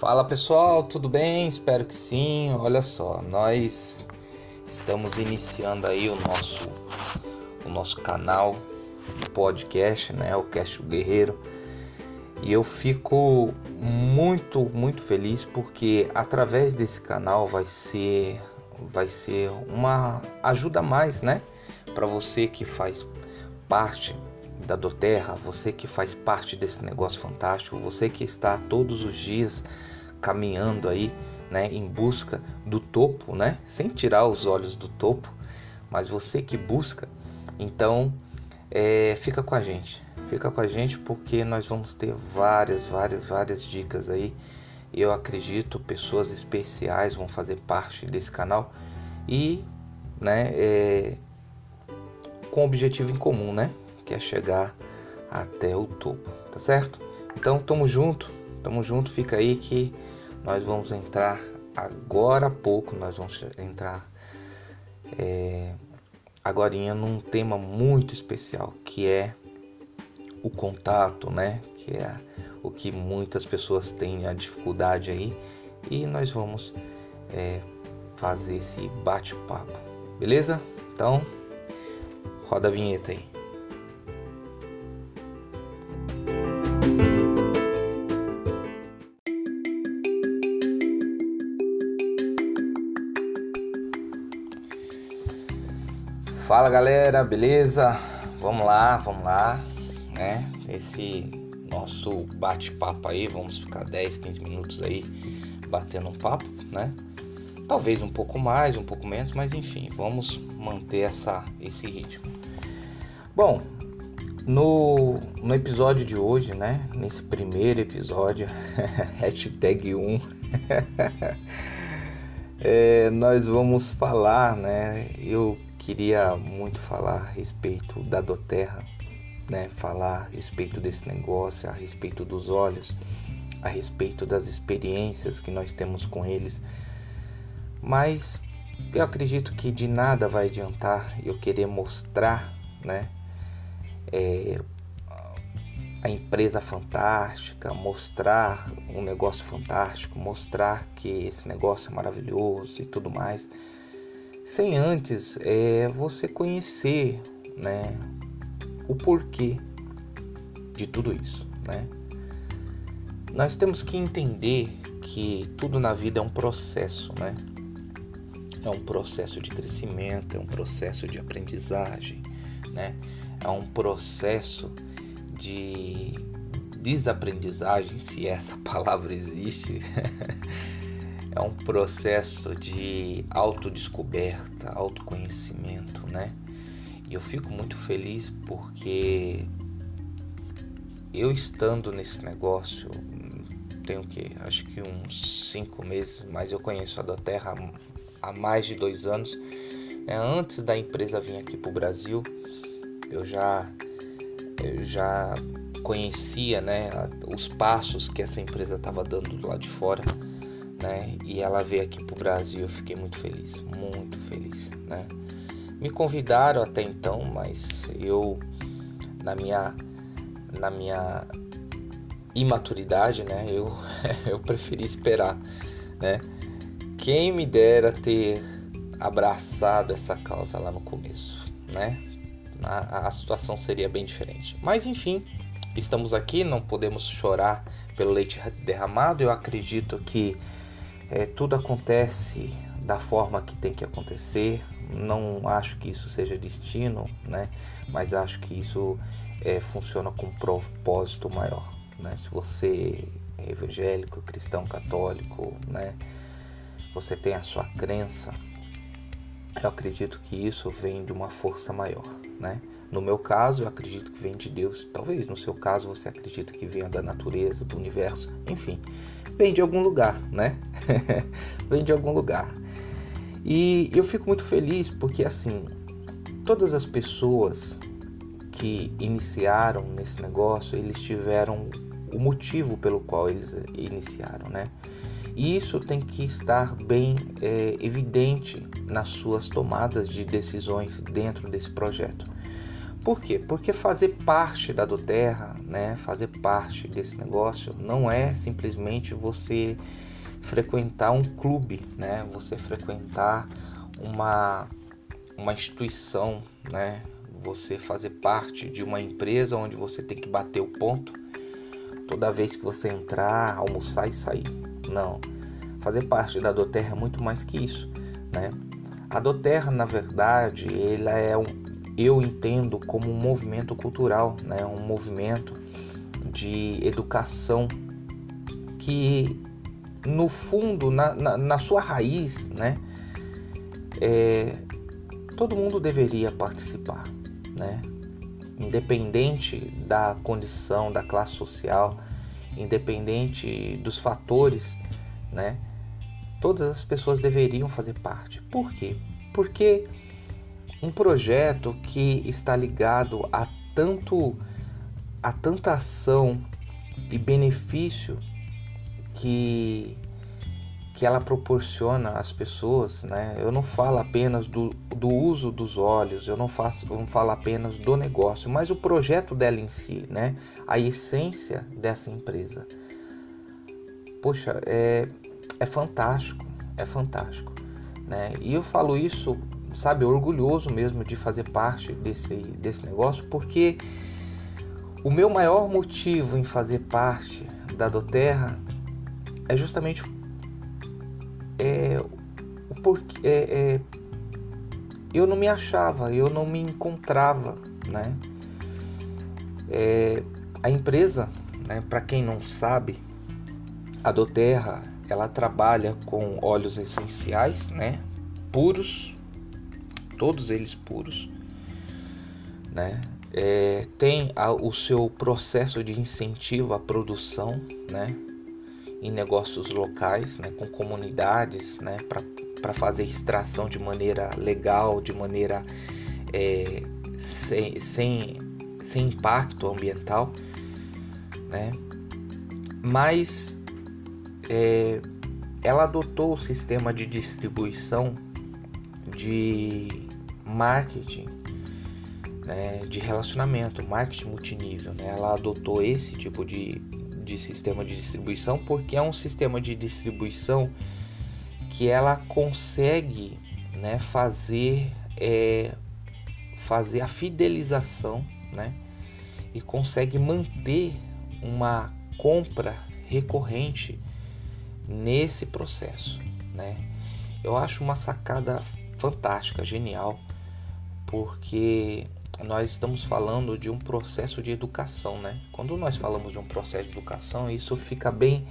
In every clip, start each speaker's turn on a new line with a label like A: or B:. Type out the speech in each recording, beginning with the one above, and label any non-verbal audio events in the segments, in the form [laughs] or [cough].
A: Fala pessoal, tudo bem? Espero que sim. Olha só, nós estamos iniciando aí o nosso o nosso canal de podcast, né? O Cast Guerreiro. E eu fico muito, muito feliz porque através desse canal vai ser vai ser uma ajuda a mais, né? Para você que faz parte da Doterra, você que faz parte desse negócio fantástico, você que está todos os dias caminhando aí, né, em busca do topo, né, sem tirar os olhos do topo, mas você que busca, então é, fica com a gente, fica com a gente porque nós vamos ter várias, várias, várias dicas aí. Eu acredito pessoas especiais vão fazer parte desse canal e, né, é, com objetivo em comum, né? Que é chegar até o topo, tá certo? Então, tamo junto, tamo junto, fica aí que nós vamos entrar agora há pouco, nós vamos entrar é, agora num tema muito especial, que é o contato, né? Que é o que muitas pessoas têm a dificuldade aí e nós vamos é, fazer esse bate-papo, beleza? Então Roda a vinheta aí. Galera, beleza? Vamos lá, vamos lá, né? Esse nosso bate-papo aí, vamos ficar 10, 15 minutos aí batendo um papo, né? Talvez um pouco mais, um pouco menos, mas enfim, vamos manter essa, esse ritmo. Bom, no, no episódio de hoje, né? Nesse primeiro episódio, [laughs] hashtag 1, [laughs] é, nós vamos falar, né? Eu queria muito falar a respeito da Doterra, né? Falar a respeito desse negócio, a respeito dos olhos, a respeito das experiências que nós temos com eles. Mas eu acredito que de nada vai adiantar eu querer mostrar, né? é, a empresa fantástica, mostrar um negócio fantástico, mostrar que esse negócio é maravilhoso e tudo mais, sem antes é, você conhecer né, o porquê de tudo isso. Né? Nós temos que entender que tudo na vida é um processo, né? É um processo de crescimento, é um processo de aprendizagem, né? é um processo de desaprendizagem, se essa [laughs] palavra existe. [laughs] é um processo de autodescoberta, autoconhecimento, né? E eu fico muito feliz porque eu estando nesse negócio, tenho que acho que uns cinco meses, mas eu conheço a da Terra há mais de dois anos. Né? Antes da empresa vir aqui para o Brasil, eu já eu já conhecia né, os passos que essa empresa estava dando do lado de fora, né? E ela veio aqui para o Brasil, eu fiquei muito feliz, muito feliz, né? Me convidaram até então, mas eu na minha na minha imaturidade, né? Eu [laughs] eu preferi esperar, né? Quem me dera ter abraçado essa causa lá no começo, né? a, a situação seria bem diferente. Mas enfim, estamos aqui, não podemos chorar pelo leite derramado. Eu acredito que é, tudo acontece da forma que tem que acontecer. Não acho que isso seja destino, né? Mas acho que isso é, funciona com um propósito maior, né? Se você é evangélico, cristão, católico, né? Você tem a sua crença, eu acredito que isso vem de uma força maior, né? No meu caso, eu acredito que vem de Deus. Talvez no seu caso você acredita que venha da natureza, do universo, enfim, vem de algum lugar, né? [laughs] vem de algum lugar. E eu fico muito feliz porque assim, todas as pessoas que iniciaram nesse negócio, eles tiveram o motivo pelo qual eles iniciaram, né? E isso tem que estar bem é, evidente nas suas tomadas de decisões dentro desse projeto. Por quê? Porque fazer parte da Doterra, né, fazer parte desse negócio, não é simplesmente você frequentar um clube, né, você frequentar uma, uma instituição, né, você fazer parte de uma empresa onde você tem que bater o ponto toda vez que você entrar, almoçar e sair. Não. Fazer parte da Doterra é muito mais que isso, né? A Doterra, na verdade, ela é um, eu entendo como um movimento cultural, né? Um movimento de educação que no fundo, na, na, na sua raiz, né? É, todo mundo deveria participar, né? Independente da condição, da classe social, independente dos fatores, né? Todas as pessoas deveriam fazer parte. Por quê? Porque um projeto que está ligado a tanto a tanta ação e benefício que que ela proporciona às pessoas, né? Eu não falo apenas do, do uso dos olhos, eu não faço, não falo apenas do negócio, mas o projeto dela em si, né? A essência dessa empresa. Poxa, é, é fantástico, é fantástico, né? E eu falo isso, sabe, orgulhoso mesmo de fazer parte desse, desse negócio, porque o meu maior motivo em fazer parte da Doterra é justamente é, o porquê. É, é, eu não me achava, eu não me encontrava, né? É, a empresa, né, para quem não sabe, a Doterra, ela trabalha com óleos essenciais, né, puros, todos eles puros, né? É, tem a, o seu processo de incentivo à produção, né? em negócios locais, né, com comunidades, né, para fazer extração de maneira legal, de maneira é, sem, sem, sem impacto ambiental, né? Mas é, ela adotou o sistema de distribuição de marketing, né, de relacionamento, marketing multinível. Né? Ela adotou esse tipo de, de sistema de distribuição, porque é um sistema de distribuição que ela consegue né, fazer, é, fazer a fidelização né, e consegue manter uma compra recorrente nesse processo. Né? Eu acho uma sacada fantástica, genial, porque nós estamos falando de um processo de educação, né? Quando nós falamos de um processo de educação, isso fica bem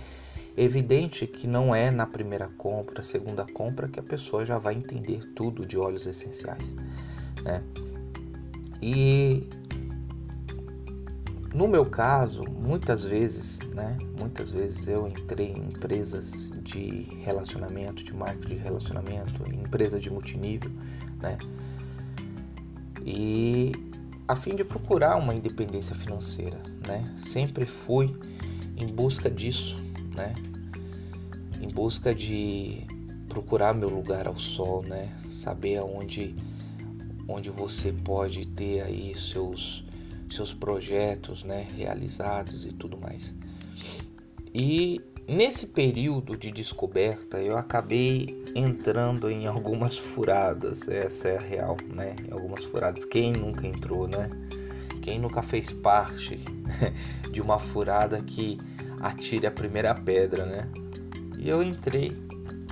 A: evidente que não é na primeira compra, segunda compra que a pessoa já vai entender tudo de óleos essenciais, né? E no meu caso, muitas vezes, né? Muitas vezes eu entrei em empresas de relacionamento, de marketing de relacionamento, em empresa de multinível, né? E a fim de procurar uma independência financeira, né? Sempre fui em busca disso, né? Em busca de procurar meu lugar ao sol, né? Saber aonde onde você pode ter aí seus seus projetos, né, realizados e tudo mais. E Nesse período de descoberta, eu acabei entrando em algumas furadas, essa é a real, né? Algumas furadas. Quem nunca entrou, né? Quem nunca fez parte [laughs] de uma furada que atire a primeira pedra, né? E eu entrei,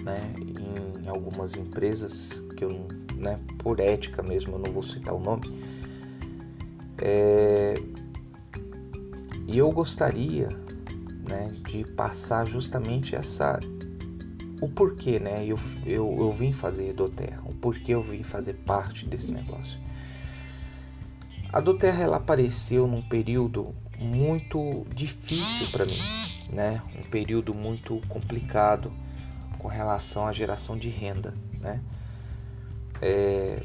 A: né, em algumas empresas que eu, né, por ética mesmo, eu não vou citar o nome. É... E eu gostaria né, de passar justamente essa o porquê, né? Eu, eu, eu vim fazer Doterra, o porquê eu vim fazer parte desse negócio. A Doterra ela apareceu num período muito difícil para mim, né? Um período muito complicado com relação à geração de renda, né? É,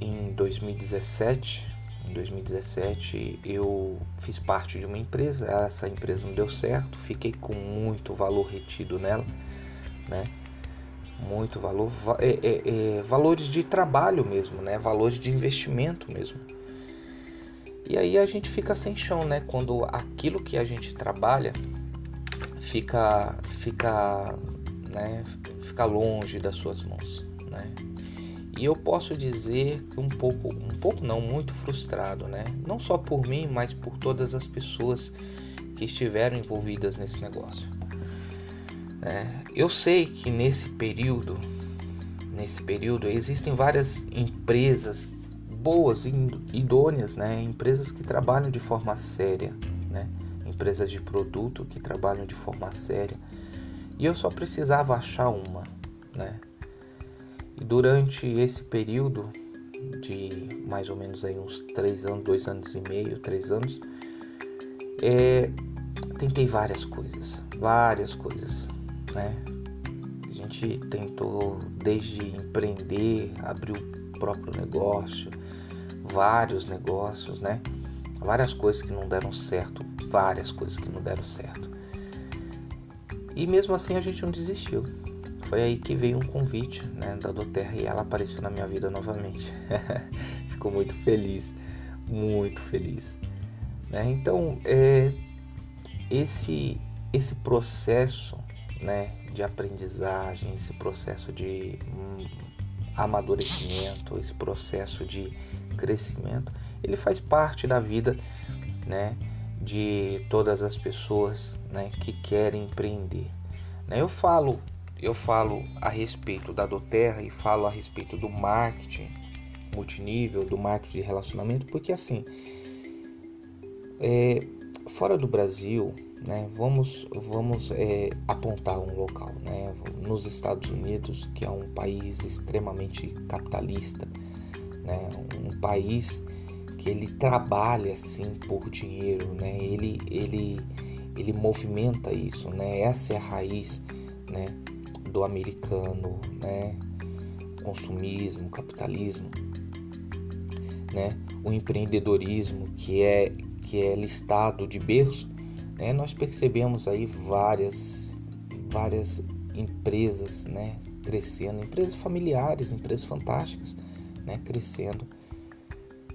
A: em 2017 em 2017 eu fiz parte de uma empresa, essa empresa não deu certo, fiquei com muito valor retido nela, né? Muito valor, é, é, é, valores de trabalho mesmo, né? Valores de investimento mesmo. E aí a gente fica sem chão, né? Quando aquilo que a gente trabalha fica fica, né, fica longe das suas mãos, né? E eu posso dizer que um pouco, um pouco não, muito frustrado, né? Não só por mim, mas por todas as pessoas que estiveram envolvidas nesse negócio. É, eu sei que nesse período, nesse período existem várias empresas boas, idôneas, né? Empresas que trabalham de forma séria, né? Empresas de produto que trabalham de forma séria. E eu só precisava achar uma, né? E durante esse período de mais ou menos aí uns três anos, dois anos e meio, três anos, é, tentei várias coisas, várias coisas, né? A gente tentou desde empreender, abrir o próprio negócio, vários negócios, né? Várias coisas que não deram certo, várias coisas que não deram certo. E mesmo assim a gente não desistiu. Foi aí que veio um convite né, da Doterra e ela apareceu na minha vida novamente. [laughs] Ficou muito feliz, muito feliz. Né? Então, é, esse, esse processo né, de aprendizagem, esse processo de hum, amadurecimento, esse processo de crescimento, ele faz parte da vida né, de todas as pessoas né, que querem empreender. Né? Eu falo eu falo a respeito da Doterra e falo a respeito do marketing multinível, do marketing de relacionamento, porque assim, é, fora do Brasil, né, vamos, vamos é, apontar um local, né, nos Estados Unidos, que é um país extremamente capitalista, né, um país que ele trabalha assim por dinheiro, né, ele, ele, ele movimenta isso, né, essa é a raiz, né, do americano, né? Consumismo, capitalismo, né? O empreendedorismo que é que é listado de berço, né? Nós percebemos aí várias várias empresas, né? Crescendo, empresas familiares, empresas fantásticas, né? Crescendo,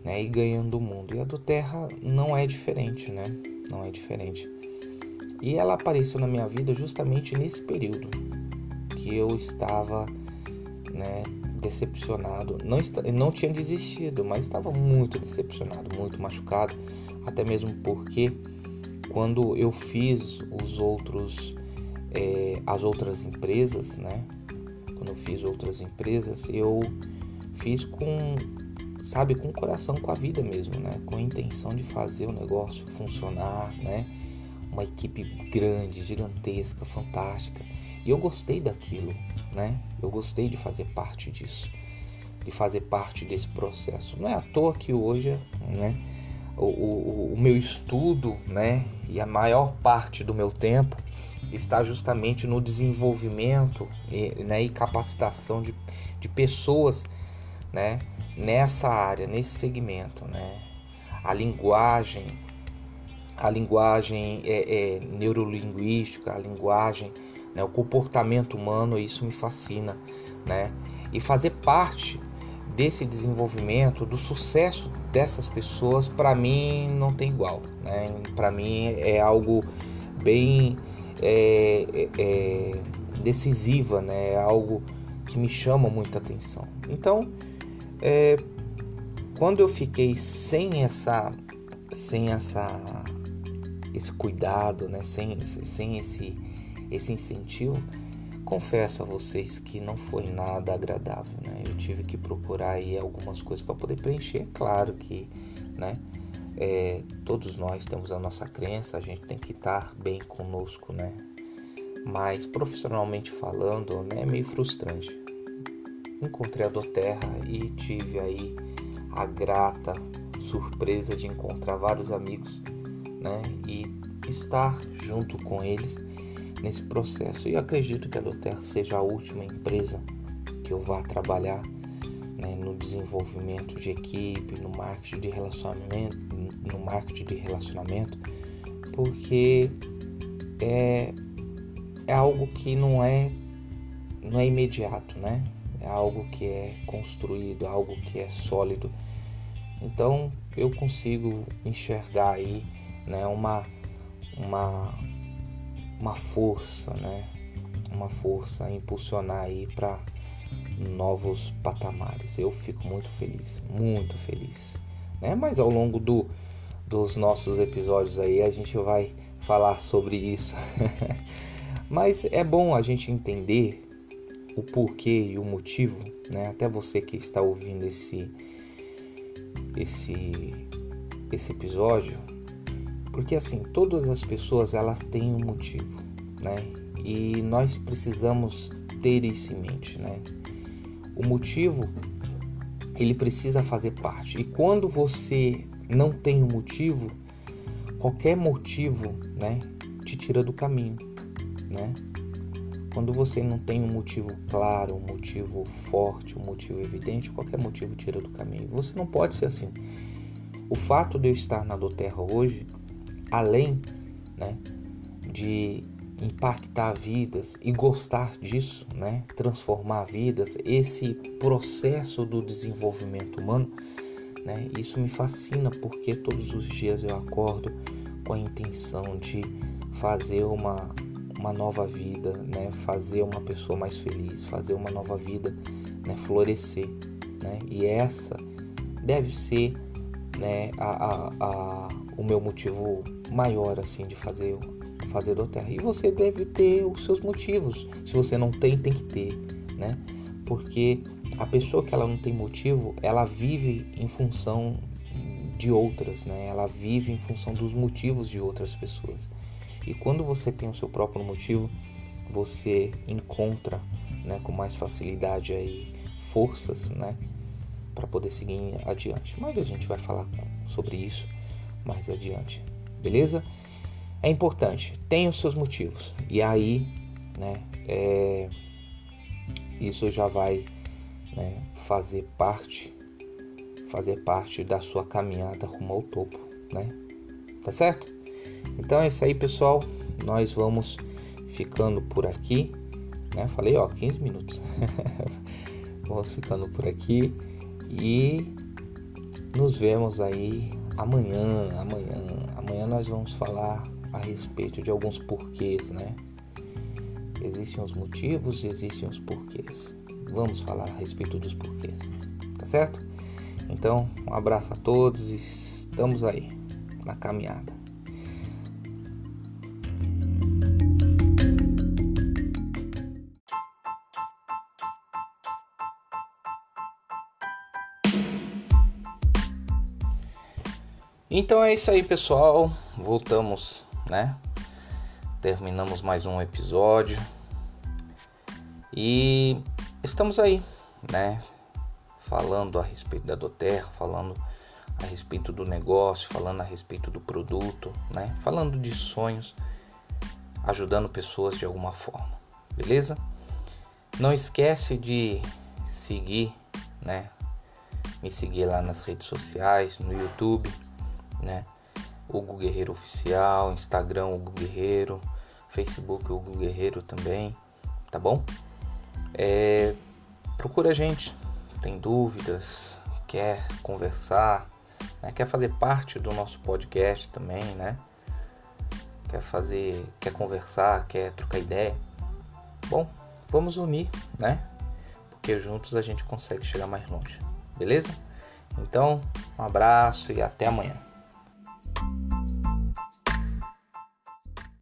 A: né? E ganhando o mundo. E a do Terra não é diferente, né? Não é diferente. E ela apareceu na minha vida justamente nesse período, que eu estava né, decepcionado. Não, não tinha desistido, mas estava muito decepcionado, muito machucado, até mesmo porque quando eu fiz os outros, é, as outras empresas, né? Quando eu fiz outras empresas, eu fiz com, sabe, com o coração, com a vida mesmo, né? Com a intenção de fazer o negócio funcionar, né? Uma equipe grande, gigantesca, fantástica. E eu gostei daquilo, né? Eu gostei de fazer parte disso, de fazer parte desse processo. Não é à toa que hoje, né? O, o, o meu estudo, né? E a maior parte do meu tempo está justamente no desenvolvimento e, né, e capacitação de, de pessoas, né? Nessa área, nesse segmento, né? A linguagem, a linguagem é, é, neurolinguística, a linguagem né? o comportamento humano, isso me fascina, né? E fazer parte desse desenvolvimento, do sucesso dessas pessoas, para mim não tem igual, né? Para mim é algo bem é, é, é, decisiva, né? É algo que me chama muita atenção. Então, é, quando eu fiquei sem essa, sem essa, esse cuidado, né? Sem, sem esse esse incentivo, confesso a vocês que não foi nada agradável, né? Eu tive que procurar aí algumas coisas para poder preencher. Claro que, né? É, todos nós temos a nossa crença, a gente tem que estar bem conosco, né? Mas profissionalmente falando, né, é meio frustrante. Encontrei a Doterra e tive aí a grata surpresa de encontrar vários amigos, né? E estar junto com eles nesse processo. E acredito que a Doter seja a última empresa que eu vá trabalhar né, no desenvolvimento de equipe, no marketing de relacionamento, no marketing de relacionamento, porque é, é algo que não é não é imediato, né? É algo que é construído, algo que é sólido. Então, eu consigo enxergar aí, né, uma uma uma força, né? Uma força a impulsionar aí para novos patamares. Eu fico muito feliz, muito feliz, né? Mas ao longo do dos nossos episódios aí a gente vai falar sobre isso. [laughs] Mas é bom a gente entender o porquê e o motivo, né? Até você que está ouvindo esse esse esse episódio, porque assim, todas as pessoas elas têm um motivo, né? E nós precisamos ter isso em mente, né? O motivo ele precisa fazer parte. E quando você não tem um motivo, qualquer motivo, né, te tira do caminho, né? Quando você não tem um motivo claro, um motivo forte, um motivo evidente, qualquer motivo tira do caminho. Você não pode ser assim. O fato de eu estar na Doterra hoje, além né, de impactar vidas e gostar disso, né, transformar vidas, esse processo do desenvolvimento humano, né, isso me fascina porque todos os dias eu acordo com a intenção de fazer uma uma nova vida, né? fazer uma pessoa mais feliz, fazer uma nova vida né? florescer. Né? E essa deve ser né? a, a, a, o meu motivo maior assim de fazer fazer do terra. E você deve ter os seus motivos. Se você não tem, tem que ter, né? Porque a pessoa que ela não tem motivo, ela vive em função de outras, né? Ela vive em função dos motivos de outras pessoas. E quando você tem o seu próprio motivo, você encontra, né, com mais facilidade aí forças, né, para poder seguir adiante. Mas a gente vai falar sobre isso mais adiante, beleza? É importante, tenha os seus motivos. E aí, né, é, isso já vai né, fazer parte, fazer parte da sua caminhada rumo ao topo, né? Tá certo? Então é isso aí, pessoal. Nós vamos ficando por aqui. Né? Falei, ó, 15 minutos. [laughs] vamos ficando por aqui e nos vemos aí amanhã. Amanhã, amanhã nós vamos falar a respeito de alguns porquês, né? Existem os motivos, existem os porquês. Vamos falar a respeito dos porquês, tá certo? Então, um abraço a todos e estamos aí na caminhada. Então é isso aí, pessoal. Voltamos, né? Terminamos mais um episódio. E estamos aí, né? Falando a respeito da Doterra, falando a respeito do negócio, falando a respeito do produto, né? Falando de sonhos, ajudando pessoas de alguma forma. Beleza? Não esquece de seguir, né? Me seguir lá nas redes sociais, no YouTube né? Hugo Guerreiro Oficial, Instagram Hugo Guerreiro, Facebook Hugo Guerreiro também, tá bom? É, procura a gente, tem dúvidas, quer conversar, né? quer fazer parte do nosso podcast também, né? Quer fazer, quer conversar, quer trocar ideia. Bom, vamos unir, né? Porque juntos a gente consegue chegar mais longe, beleza? Então, um abraço e até amanhã.